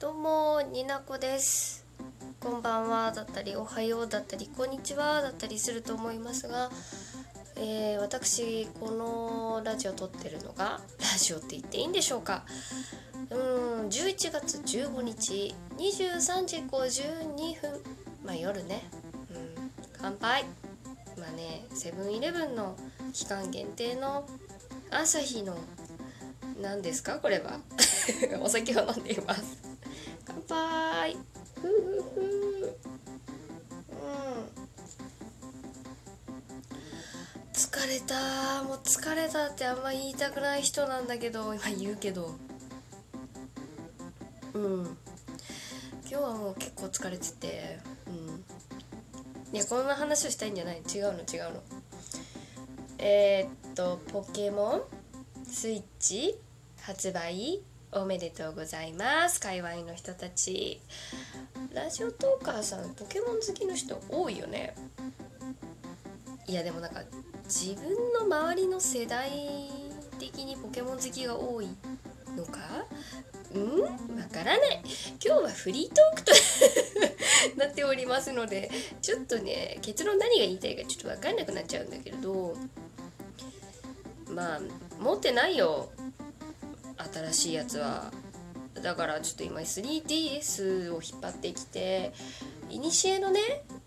どうもになこです。こんばんはだったりおはようだったりこんにちはだったりすると思いますが、えー、私このラジオ撮ってるのがラジオって言っていいんでしょうか。うん11月15日23時52分。まあ夜ね。うん乾杯。まあねセブンイレブンの期間限定の朝日の何ですかこれは。お酒を飲んでいます。杯。ふふふうん。疲れた。もう疲れたってあんま言いたくない人なんだけど。今言うけど。うん。今日はもう結構疲れてて。うん。いやこんな話をしたいんじゃない。違うの違うの。えー、っとポケモン？スイッチ？発売？おめでとうございます。界隈の人たち。ラジオトーカーさんポケモン好きの人多いよね。いやでもなんか自分の周りの世代的にポケモン好きが多いのか？うん？わからない。今日はフリートークと なっておりますのでちょっとね結論何が言いたいかちょっと分かんなくなっちゃうんだけれどまあ持ってないよ。新しいやつは。だからちょっと今 3DS を引っ張ってきていにしえのね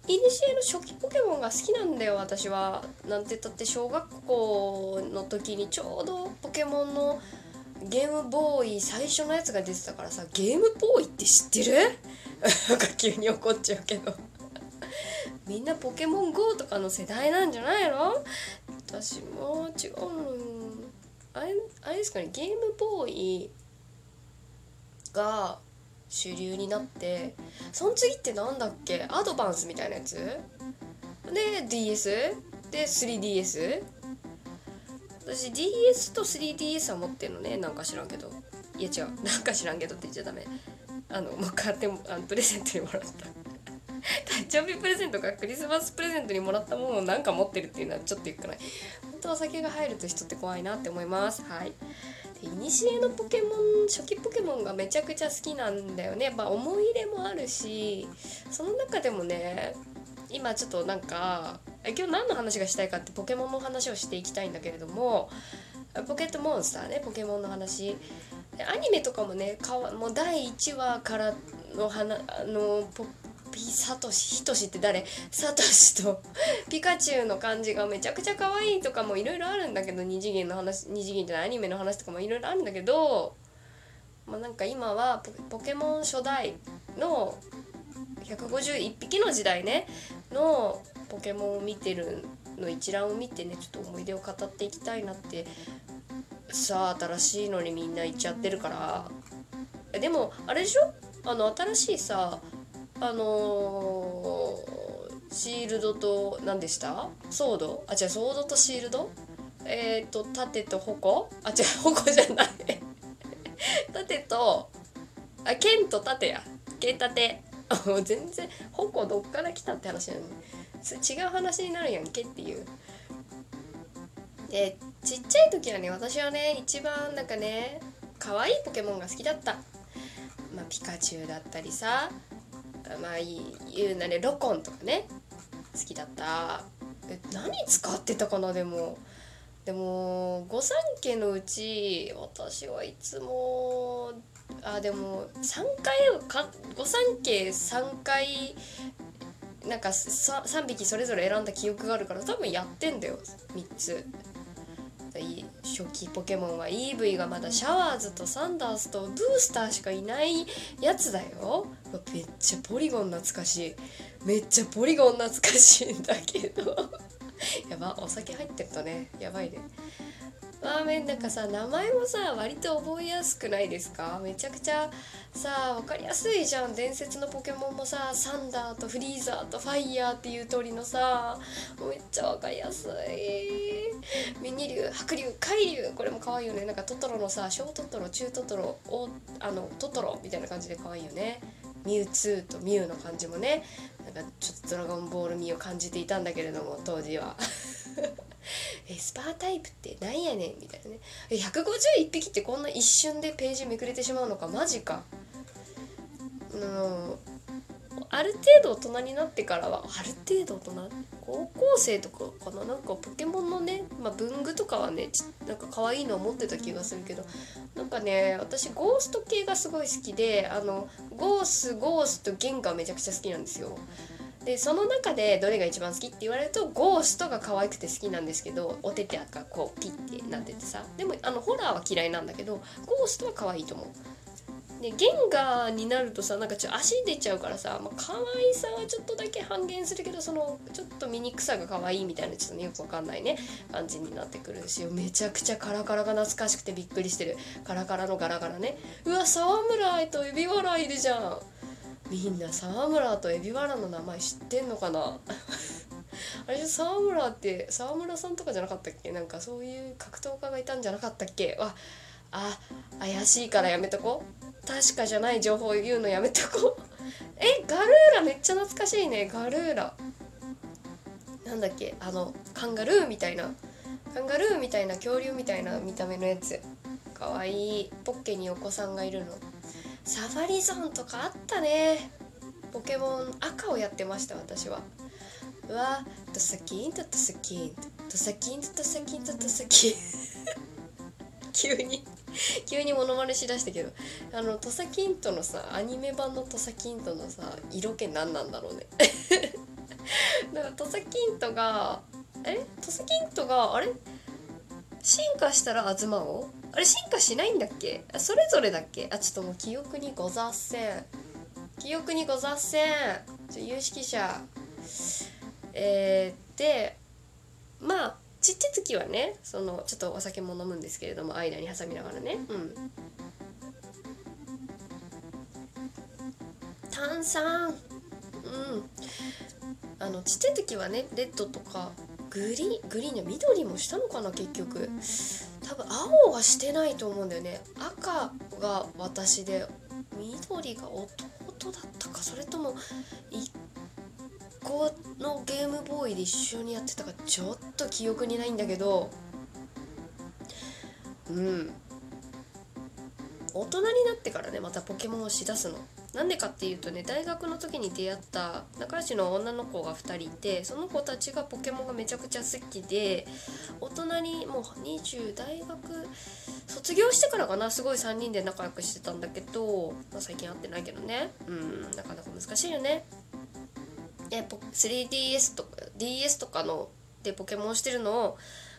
いにしえの初期ポケモンが好きなんだよ私は。なんて言ったって小学校の時にちょうどポケモンのゲームボーイ最初のやつが出てたからさゲームボーイって知ってる？なんか急に怒っちゃうけど。みんなポケモン GO とかの世代なんじゃないの？私も違うのあれあれですかねゲームボーイが主流になってその次って何だっけ？アドバンスみたいなやつ？で DS で 3DS 私 DS と 3DS は持ってんのねなんか知らんけど。いや違う。なんか知らんけどって言っちゃダメ。あのもう買ってあのプレゼントにもらった。誕生日プレゼントかクリスマスプレゼントにもらったものを何か持ってるっていうのはちょっとよくない。本当お酒が入ると人って怖いなって思います。はい。で古のポケモン初期ポケモンがめちゃくちゃ好きなんだよね。まあ思い入れもあるしその中でもね今ちょっとなんか今日何の話がしたいかってポケモンの話をしていきたいんだけれどもポケットモンスターねポケモンの話。アニメとかもねかわもう第1話からの花あのポピサトシヒトシって誰？サトシとピカチュウの感じがめちゃくちゃ可愛いとかもいろいろあるんだけど二次元の話二次元じゃないアニメの話とかもいろいろあるんだけどまあなんか今はポケモン初代の151匹の時代ねのポケモンを見てるの一覧を見てねちょっと思い出を語っていきたいなってさあ新しいのにみんな言っちゃってるから。でもあれでしょ？あの新しいさあのー、シールドと何でした？ソード？あ違うソードとシールド？えっ、ー、と盾と矛？あ違う矛じゃない。盾とあ剣と盾や。剣盾。全然矛どっから来たって話なのに。違う話になるやんけっていう。でちっちゃい時はね私はね一番なんかね可愛いポケモンが好きだった。まあピカチュウだったりさまあ言うなれロコンとかね好きだった。え何使ってたかなでも。でも御三家のうち私はいつもあでも3回御三家3回なんか 3, 3匹それぞれ選んだ記憶があるから多分やってんだよ3つ。初期ポケモンは EV がまだシャワーズとサンダースとブースターしかいないやつだよ。めっちゃポリゴン懐かしい。めっちゃポリゴン懐かしいんだけど。やばお酒入ってるとねやばいね。ラーメンなんかさ名前もさ割と覚えやすくないですか？めちゃくちゃさ分かりやすいじゃん。伝説のポケモンもさサンダーとフリーザーとファイヤーっていう鳥のさめっちゃ分かりやすい。ミニ竜白竜海竜。これも可愛いよね。なんかトトロのさ小トトロ中トトロおあのトトロみたいな感じで可愛いよね。ミュウツーとミュウの感じもね。なんかちょっとドラゴンボール味を感じていたんだけれども当時は。えスパータイプってなんやねんみたいなね。え151匹ってこんな一瞬でページめくれてしまうのか？マジか。のある程度大人になってからはある程度大人？高校生とかかな？なんかポケモンのね、まあ、文具とかはねなんか可愛いのを持ってた気がするけどなんかね私ゴースト系がすごい好きであのゴースゴーストゲンがめちゃくちゃ好きなんですよ。でその中でどれが一番好きって言われるとゴーストが可愛くて好きなんですけどお手手がこうピッてなっててさ。でもあのホラーは嫌いなんだけどゴーストは可愛いと思う。でゲンガーになるとさなんかちょ足出ちゃうからさ、まあ、可愛さはちょっとだけ半減するけどそのちょっと醜さが可愛いみたいなちょっとねよくわかんないね感じになってくるしめちゃくちゃカラカラが懐かしくてびっくりしてる。カラカラのガラガラね。うわ沢村愛とエビワラいるじゃん。みんな沢村とエビワラの名前知ってんのかな？あれ沢村って沢村さんとかじゃなかったっけ？なんかそういう格闘家がいたんじゃなかったっけ？わあ怪しいからやめとこ確かじゃない情報を言うのやめとこ えガルーラめっちゃ懐かしいね。ガルーラ。なんだっけ？あのカンガルーみたいな。カンガルーみたいな恐竜みたいな見た目のやつ。かわいい。ポッケにお子さんがいるの。サファリゾーンとかあったね。ポケモン赤をやってました私は。うわドサキンとドサキン。ドサキンとドサキンとドサキン。急に 急にモノマネしだしたけど。あの土佐キントのさアニメ版の土佐キントのさ色気何なんだろうね。だから土佐キントがえ？土佐キントがあれ？進化したら東王？あれ進化しないんだっけ？あそれぞれだっけ？あちょっともう記憶にござっせん。記憶にござっせん。ちょ有識者。えー、でまあちっちゃい時はねそのちょっとお酒も飲むんですけれども間に挟みながらね。うん。炭酸。うん。あのちっちゃい時はねレッドとかグリーングリーンや緑もしたのかな結局多分青はしてないと思うんだよね。赤が私で緑が弟だったか。それとも1個のゲームボーイで一緒にやってたか。ちょっと記憶にないんだけど。うん。大人になってからねまたポケモンをしだすの。なんでかっていうとね大学の時に出会った仲良しの女の子が2人いてその子たちがポケモンがめちゃくちゃ好きで大人にもう20大学卒業してからかなすごい3人で仲良くしてたんだけど、まあ、最近会ってないけどね。うんなかなか難しいよね。で 3DS とか DS とかのでポケモンしてるのを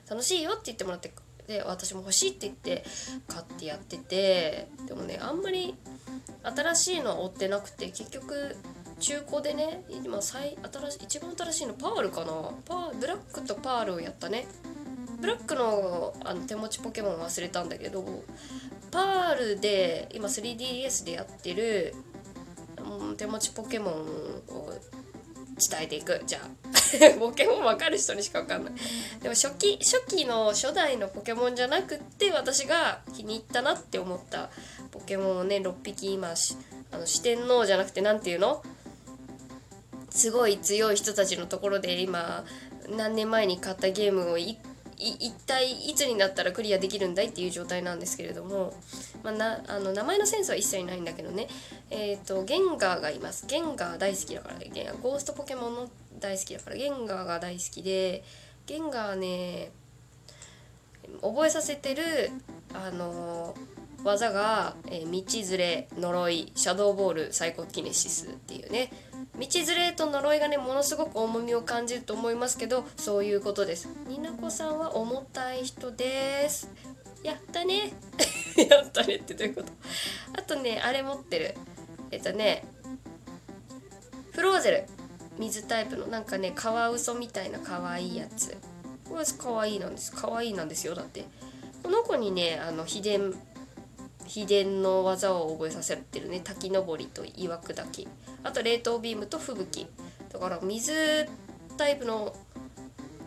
楽しいよって言ってもらってで私も欲しいって言って買ってやっててでもねあんまり新しいのは追ってなくて結局中古でね今最新し一番新しいのパールかな？パーブラックとパールをやったね。ブラックのあの手持ちポケモン忘れたんだけどパールで今 3DS でやってる、手持ちポケモンを伝えていく。じゃあ。ポケモン分かる人にしか分かんない。でも初期初期の初代のポケモンじゃなくって私が気に入ったなって思ったポケモンをね6匹今あの四天王じゃなくて何て言うの？すごい強い人たちのところで今何年前に買ったゲームを1一体いつになったらクリアできるんだいっていう状態なんですけれども、まあ、なあの名前のセンスは一切ないんだけどね。えっ、ー、とゲンガーがいます。ゲンガー大好きだからゲンゴーストポケモンの大好きだからゲンガーが大好きでゲンガーね覚えさせてるあの技が、えー、道連れ呪いシャドーボールサイコキネシスっていうね。道連れと呪いがねものすごく重みを感じると思いますけどそういうことです。になこさんは重たい人です。やったね。やったねってどういうこと？あとねあれ持ってる。えっとねフローゼル。水タイプの。なんかねカワウソみたいな可愛いやつ。これ可愛いいなんです。可愛いなんですよだって。この子にねあの秘伝秘伝の技を覚えさせてるね。滝登りと岩砕き。あと冷凍ビームと吹雪。だから水タイプの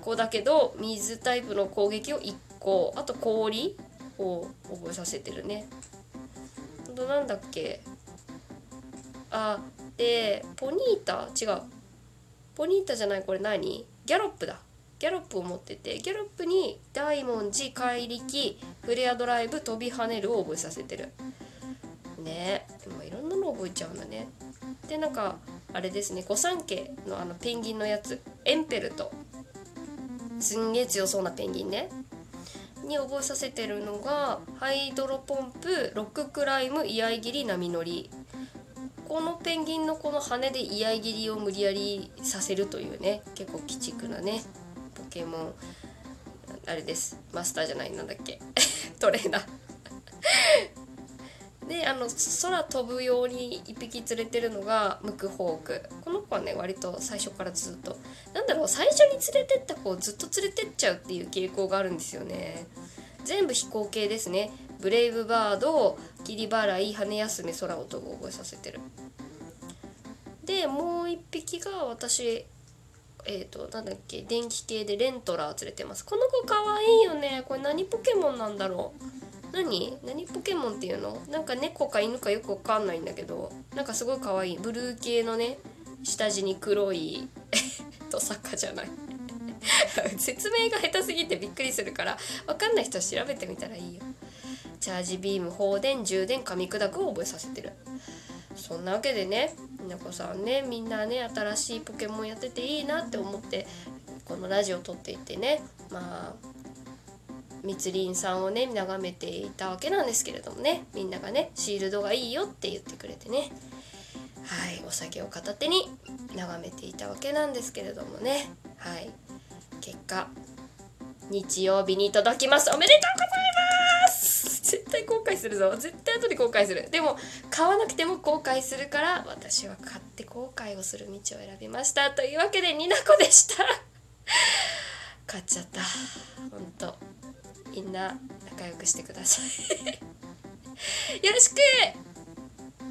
子だけど水タイプの攻撃を1個。あと氷を覚えさせてるね。あとなんだっけ。あでポニータ？違う。ポニータじゃないこれ何？ギャロップだ。ギャロップを持っててギャロップに大文字怪力フレアドライブ飛び跳ねるを覚えさせてる。ね。でもいろんなの覚えちゃうんだね。でなんかあれですね御三家のあのペンギンのやつエンペルト。すんげえ強そうなペンギンね。に覚えさせてるのがハイドロポンプロッククライム居合切り波乗り。このペンギンのこの羽で居合切りを無理やりさせるというね結構鬼畜なねポケモン。あれです。マスターじゃないなんだっけ。トレーナー。であの空飛ぶように1匹連れてるのがムクホーク。この子はね割と最初からずっと。なんだろう最初に連れてった子をずっと連れてっちゃうっていう傾向があるんですよね。全部飛行系ですね。ブレイブバード霧払い羽休め空を飛ぶ覚えさせてる。でもう1匹が私えっ、ー、となんだっけ電気系でレントラー連れてます。この子かわいいよね。これ何ポケモンなんだろう。何？何ポケモンっていうの？なんか猫か犬かよくわかんないんだけどなんかすごい可愛い。ブルー系のね下地に黒い トサカじゃない。説明が下手すぎてびっくりするからわかんない人は調べてみたらいいよ。チャージビーム放電充電噛み砕くを覚えさせてる。そんなわけでねみなこさんねみんなね新しいポケモンやってていいなって思ってこのラジオ撮っていてねまあ密林さんをね眺めていたわけなんですけれどもね。みんながねシールドがいいよって言ってくれてね。はいお酒を片手に眺めていたわけなんですけれどもね。はい。結果日曜日に届きます。おめでとうございます！絶対後悔するぞ。絶対後で後悔する。でも買わなくても後悔するから私は買って後悔をする道を選びました。というわけでになこでした。買っちゃった。ほんと。みんな仲良くしてください。よろしく！